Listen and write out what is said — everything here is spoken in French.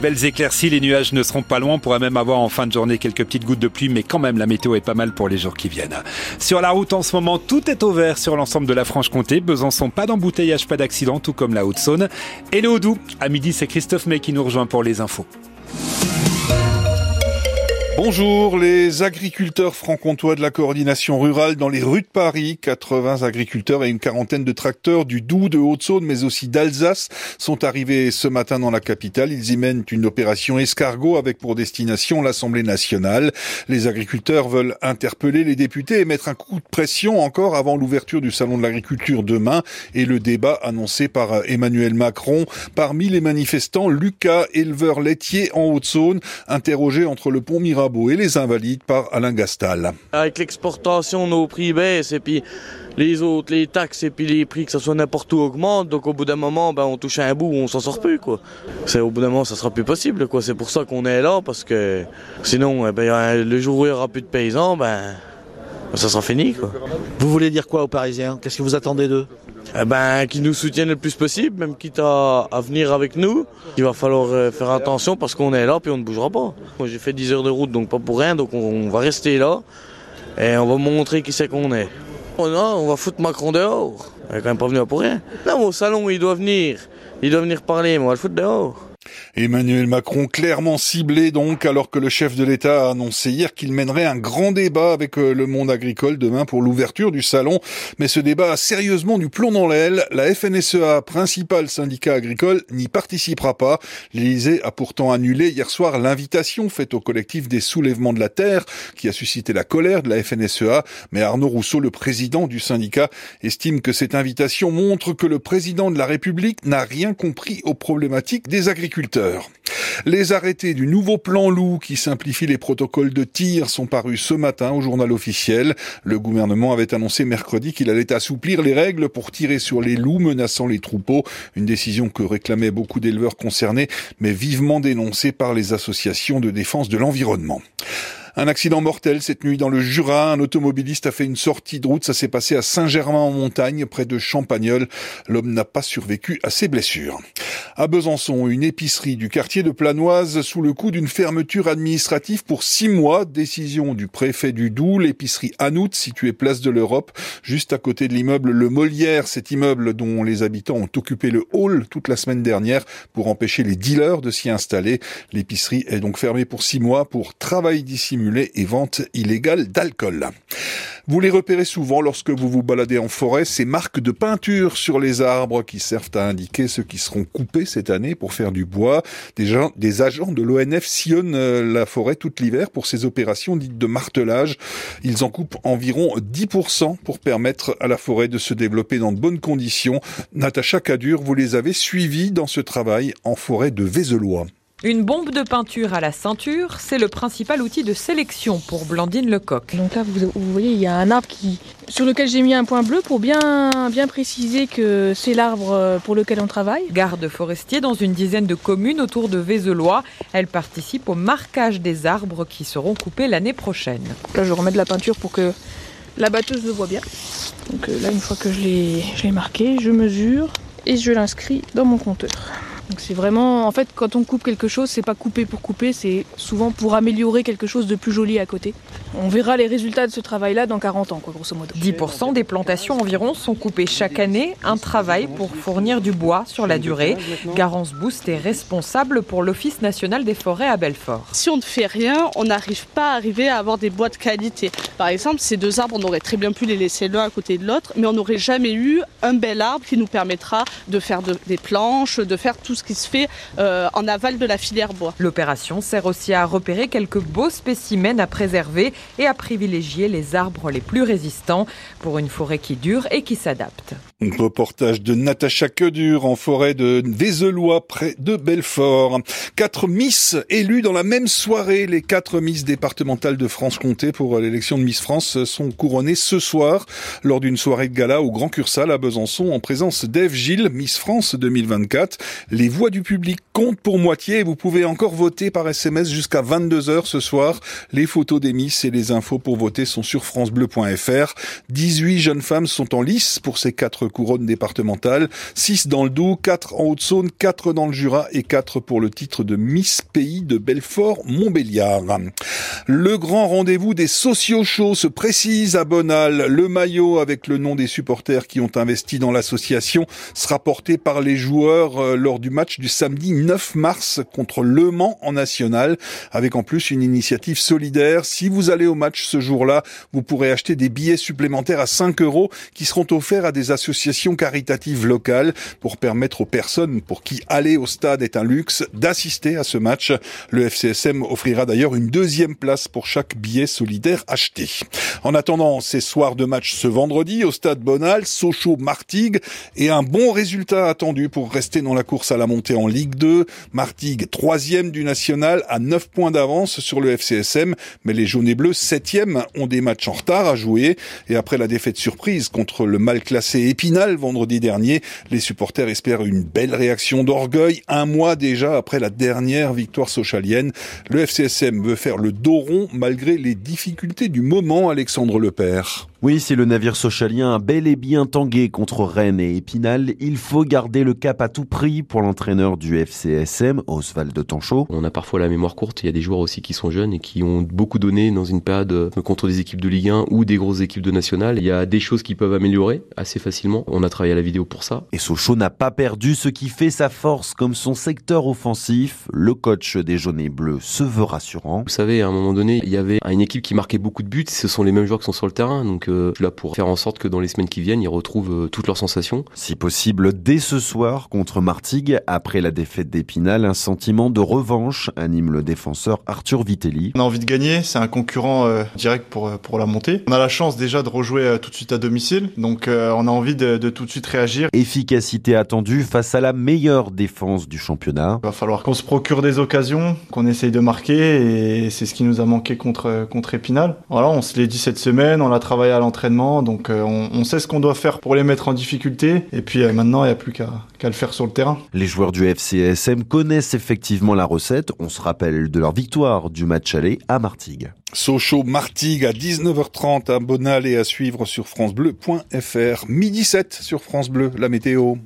Belles éclaircies, les nuages ne seront pas loin, on pourra même avoir en fin de journée quelques petites gouttes de pluie, mais quand même la météo est pas mal pour les jours qui viennent. Sur la route en ce moment, tout est au vert sur l'ensemble de la Franche-Comté, Besançon, pas d'embouteillage, pas d'accident, tout comme la Haute-Saône. Et le Haut-Doubs, à midi c'est Christophe May qui nous rejoint pour les infos. Bonjour, les agriculteurs franc-comtois de la coordination rurale dans les rues de Paris. 80 agriculteurs et une quarantaine de tracteurs du Doubs, de Haute-Saône, mais aussi d'Alsace sont arrivés ce matin dans la capitale. Ils y mènent une opération escargot avec pour destination l'Assemblée nationale. Les agriculteurs veulent interpeller les députés et mettre un coup de pression encore avant l'ouverture du salon de l'agriculture demain et le débat annoncé par Emmanuel Macron. Parmi les manifestants, Lucas, éleveur laitier en Haute-Saône, interrogé entre le pont Mirabeau et les Invalides par Alain Gastal. Avec l'exportation, nos prix baissent et puis les autres, les taxes et puis les prix que ça soit n'importe où augmentent. Donc au bout d'un moment, ben, on touche à un bout où on s'en sort plus. Quoi. C'est, au bout d'un moment, ça sera plus possible. Quoi. C'est pour ça qu'on est là parce que sinon, eh ben, le jour où il n'y aura plus de paysans, ben, ça sera fini. Quoi. Vous voulez dire quoi aux Parisiens? Qu'est-ce que vous attendez d'eux? Eh ben, qu'ils nous soutiennent le plus possible, même quitte à, venir avec nous. Il va falloir euh, faire attention parce qu'on est là puis on ne bougera pas. Moi j'ai fait 10 heures de route donc pas pour rien, donc on, va rester là et on va montrer qui c'est qu'on est. Oh non, on va foutre Macron dehors. Il est quand même pas venu pour rien. Non, au salon il doit venir. Il doit venir parler, mais on va le foutre dehors. Emmanuel Macron clairement ciblé donc alors que le chef de l'État a annoncé hier qu'il mènerait un grand débat avec euh, le monde agricole demain pour l'ouverture du salon. Mais ce débat a sérieusement du plomb dans l'aile. La FNSEA, principal syndicat agricole, n'y participera pas. L'Élysée a pourtant annulé hier soir l'invitation faite au collectif des soulèvements de la terre qui a suscité la colère de la FNSEA. Mais Arnaud Rousseau, le président du syndicat, estime que cette invitation montre que le président de la République n'a rien compris aux problématiques des agriculteurs. Les arrêtés du nouveau plan loup qui simplifie les protocoles de tir sont parus ce matin au journal officiel. Le gouvernement avait annoncé mercredi qu'il allait assouplir les règles pour tirer sur les loups menaçant les troupeaux, une décision que réclamaient beaucoup d'éleveurs concernés, mais vivement dénoncée par les associations de défense de l'environnement. Un accident mortel cette nuit dans le Jura. Un automobiliste a fait une sortie de route. Ça s'est passé à Saint-Germain-en-Montagne, près de Champagnol. L'homme n'a pas survécu à ses blessures. À Besançon, une épicerie du quartier de Planoise sous le coup d'une fermeture administrative pour six mois. Décision du préfet du Doubs. L'épicerie Anout, située place de l'Europe, juste à côté de l'immeuble Le Molière. Cet immeuble dont les habitants ont occupé le hall toute la semaine dernière pour empêcher les dealers de s'y installer. L'épicerie est donc fermée pour six mois pour travail dissimulé et vente illégale d'alcool. Vous les repérez souvent lorsque vous vous baladez en forêt, ces marques de peinture sur les arbres qui servent à indiquer ceux qui seront coupés cette année pour faire du bois. Des, gens, des agents de l'ONF sillonnent euh, la forêt tout l'hiver pour ces opérations dites de martelage. Ils en coupent environ 10% pour permettre à la forêt de se développer dans de bonnes conditions. Natacha Cadur, vous les avez suivis dans ce travail en forêt de Vézelois. Une bombe de peinture à la ceinture, c'est le principal outil de sélection pour Blandine Lecoq. Donc là, vous, vous voyez, il y a un arbre qui, sur lequel j'ai mis un point bleu pour bien, bien préciser que c'est l'arbre pour lequel on travaille. Garde forestier dans une dizaine de communes autour de Vézelois. Elle participe au marquage des arbres qui seront coupés l'année prochaine. Là, je remets de la peinture pour que la batteuse le voit bien. Donc là, une fois que je l'ai marqué, je mesure et je l'inscris dans mon compteur. Donc c'est vraiment, en fait, quand on coupe quelque chose, c'est pas couper pour couper, c'est souvent pour améliorer quelque chose de plus joli à côté. On verra les résultats de ce travail-là dans 40 ans, quoi, grosso modo. 10% des plantations environ sont coupées chaque année, un travail pour fournir du bois sur la durée. Garance Boost est responsable pour l'Office national des forêts à Belfort. Si on ne fait rien, on n'arrive pas à arriver à avoir des bois de qualité. Par exemple, ces deux arbres, on aurait très bien pu les laisser l'un à côté de l'autre, mais on n'aurait jamais eu un bel arbre qui nous permettra de faire de, des planches, de faire tout ce qui se fait euh, en aval de la filière bois. L'opération sert aussi à repérer quelques beaux spécimens à préserver et à privilégier les arbres les plus résistants pour une forêt qui dure et qui s'adapte. Un reportage de Natacha Quedur en forêt de Vézelois près de Belfort. Quatre Miss élues dans la même soirée. Les quatre Miss départementales de France-Comté pour l'élection de Miss France sont couronnées ce soir lors d'une soirée de gala au Grand Cursal à Besançon en présence d'Ève Gilles, Miss France 2024. Les Les voix du public comptent pour moitié et vous pouvez encore voter par SMS jusqu'à 22h ce soir. Les photos des Miss et les infos pour voter sont sur francebleu.fr. 18 jeunes femmes sont en lice pour ces quatre couronnes départementales. 6 dans le Doubs, 4 en Haute-Saône, 4 dans le Jura et 4 pour le titre de Miss Pays de Belfort-Montbéliard. Le grand rendez-vous des sociaux shows se précise à Bonal. Le maillot avec le nom des supporters qui ont investi dans l'association sera porté par les joueurs euh, lors du match du samedi 9 mars contre Le Mans en national, avec en plus une initiative solidaire. Si vous allez au match ce jour-là, vous pourrez acheter des billets supplémentaires à 5 euros qui seront offerts à des associations caritatives locales pour permettre aux personnes pour qui aller au stade est un luxe d'assister à ce match. Le FCSM offrira d'ailleurs une deuxième place pour chaque billet solidaire acheté. En attendant ces soirs de match ce vendredi au stade Bonal, Sochaux-Martigues et un bon résultat attendu pour rester dans la course à la montée en Ligue 2. Martigues, troisième du national, à 9 points d'avance sur le FCSM, mais les jaunes et bleus, septième, ont des matchs en retard à jouer. Et après la défaite surprise contre le mal classé Épinal vendredi dernier, les supporters espèrent une belle réaction d'orgueil un mois déjà après la dernière victoire socialienne. Le FCSM veut faire le dos rond malgré les difficultés du moment, Alexandre Lepère. Oui, si le navire socialien a bel et bien tangué contre Rennes et Épinal, il faut garder le cap à tout prix pour l'entraîneur du FCSM, Oswald de Tanchot. On a parfois la mémoire courte, il y a des joueurs aussi qui sont jeunes et qui ont beaucoup donné dans une période euh, contre des équipes de Ligue 1 ou des grosses équipes de National. Il y a des choses qui peuvent améliorer assez facilement. On a travaillé à la vidéo pour ça. Et Sochaux n'a pas perdu ce qui fait sa force comme son secteur offensif. Le coach des jaunes et bleus se veut rassurant. Vous savez, à un moment donné, il y avait une équipe qui marquait beaucoup de buts. Ce sont les mêmes joueurs qui sont sur le terrain. Donc là pour faire en sorte que dans les semaines qui viennent, ils retrouvent euh, toutes leurs sensations. Si possible, dès ce soir contre Martigues, après la défaite d'Épinal, un sentiment de revanche anime le défenseur Arthur Vitelli. On a envie de gagner, c'est un concurrent euh, direct pour, euh, pour la montée. On a la chance déjà de rejouer tout de suite à domicile, donc on a envie de, de tout de suite réagir. Efficacité attendue face à la meilleure défense du championnat. Il va falloir qu'on se procure des occasions, qu'on essaye de marquer, et c'est ce qui nous a manqué contre, contre Épinal. Voilà, on se l'est dit cette semaine, on a travaillé à l'entraînement, donc euh, on, on, sait ce qu'on doit faire pour les mettre en difficulté. Et puis euh, maintenant, il n'y a plus qu'à qu le faire sur le terrain. Les joueurs du FCSM connaissent effectivement la recette. On se rappelle de leur victoire du match aller à Martigues. Sochaux Martigues à 19h30 à Bonal et à suivre sur francebleu.fr. Midi 7 sur France Bleu, la météo.